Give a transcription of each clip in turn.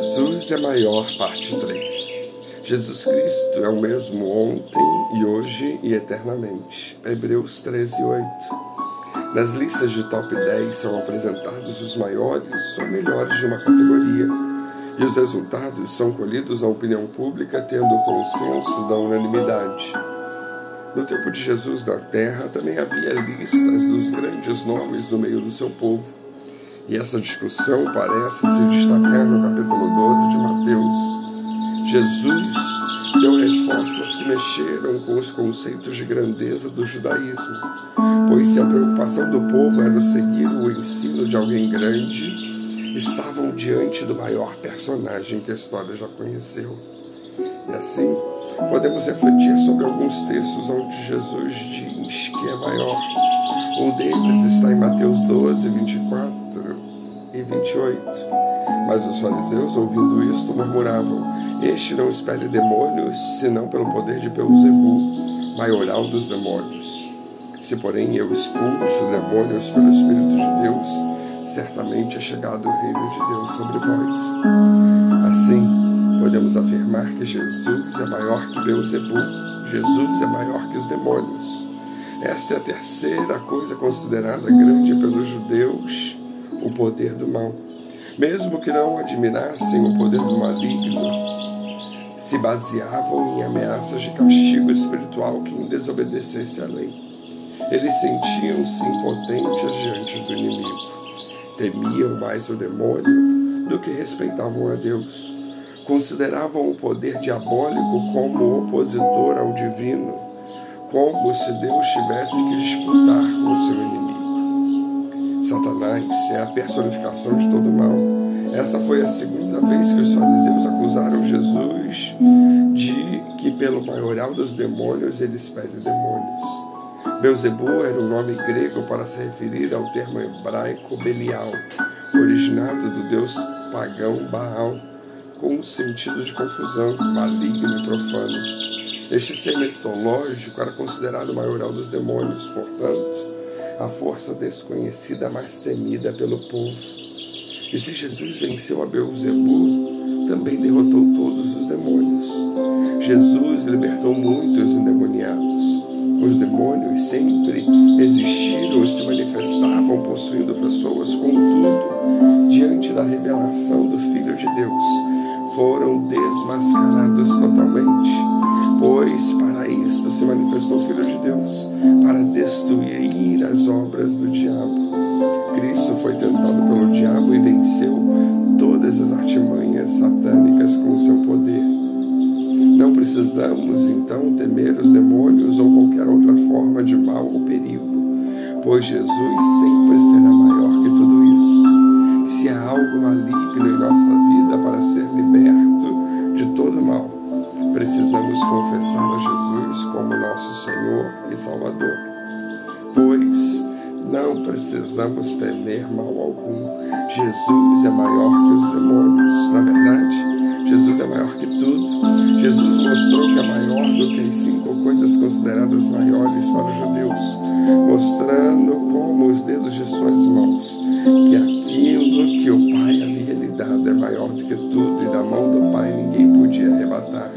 Jesus é maior, parte 3. Jesus Cristo é o mesmo ontem e hoje e eternamente. Hebreus 13, 8. Nas listas de top 10 são apresentados os maiores ou melhores de uma categoria, e os resultados são colhidos na opinião pública, tendo o consenso da unanimidade. No tempo de Jesus na terra também havia listas dos grandes nomes no meio do seu povo. E essa discussão parece se destacar no capítulo 12 de Mateus. Jesus deu respostas que mexeram com os conceitos de grandeza do judaísmo, pois se a preocupação do povo era seguir o ensino de alguém grande, estavam diante do maior personagem que a história já conheceu. E assim, podemos refletir sobre alguns textos onde Jesus diz que é maior. Um deles está em Mateus 12, 24 e 28. Mas os fariseus, ouvindo isto, murmuravam: Este não espere demônios, senão pelo poder de Beuzebu, maioral dos demônios. Se, porém, eu expulso demônios pelo Espírito de Deus, certamente é chegado o reino de Deus sobre vós. Assim, podemos afirmar que Jesus é maior que Beuzebu, Jesus é maior que os demônios. Esta é a terceira coisa considerada grande pelos judeus, o poder do mal. Mesmo que não admirassem o poder do maligno, se baseavam em ameaças de castigo espiritual quem desobedecesse à lei. Eles sentiam-se impotentes diante do inimigo. Temiam mais o demônio do que respeitavam a Deus consideravam o poder diabólico como opositor ao divino, como se Deus tivesse que disputar com seu inimigo. Satanás é a personificação de todo mal. Essa foi a segunda vez que os fariseus acusaram Jesus de que, pelo maioral dos demônios, ele expele demônios. Beuzebu era o nome grego para se referir ao termo hebraico Belial, originado do deus pagão Baal com um sentido de confusão, maligno e profano. Este ser mitológico era considerado o maioral dos demônios, portanto, a força desconhecida mais temida pelo povo. E se Jesus venceu a Beuzebu, também derrotou todos os demônios. Jesus libertou muitos endemoniados. Os demônios sempre existiram e se manifestavam possuindo pessoas, contudo, diante da revelação do Filho de Deus, foram desmascarados precisamos então temer os demônios ou qualquer outra forma de mal ou perigo, pois Jesus sempre será maior que tudo isso. Se há algo maligno em nossa vida para ser liberto de todo mal, precisamos confessar a Jesus como nosso Senhor e Salvador. Pois não precisamos temer mal algum. Jesus é maior que os demônios. Na verdade, Jesus é maior que tudo. Jesus mostrou que é maior do que as cinco coisas consideradas maiores para os judeus, mostrando como os dedos de suas mãos que aquilo que o Pai havia lhe dado é maior do que tudo e da mão do Pai ninguém podia arrebatar.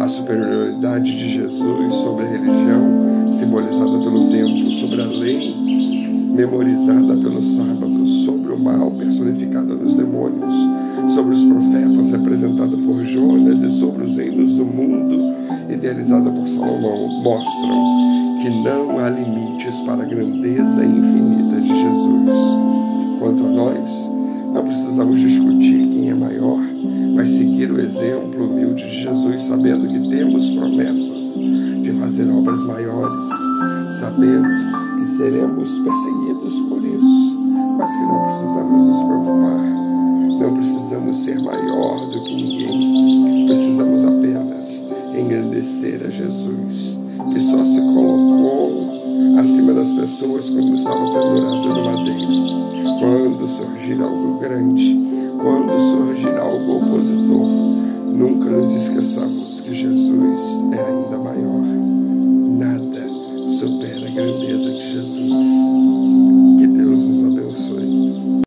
A superioridade de Jesus sobre a religião, simbolizada pelo tempo, sobre a lei, memorizada pelo sábado, sobre o mal, personificado nos demônios, sobre os profetas, representado por Jonas, e sobre os reinos do mundo, idealizada por Salomão, mostram que não há limites para a grandeza infinita de Jesus. Quanto a nós, não precisamos discutir quem é maior, mas seguir o exemplo humilde de Jesus, sabendo que temos promessas de fazer obras maiores, sabendo que seremos perseguidos por isso, mas que não precisamos nos preocupar. Não precisamos ser maior do que ninguém. Precisamos apenas engrandecer a Jesus, que só se colocou acima das pessoas quando estava pendurado no madeiro. Quando surgir algo grande, quando surgir algo opositor, nunca nos esqueçamos que Jesus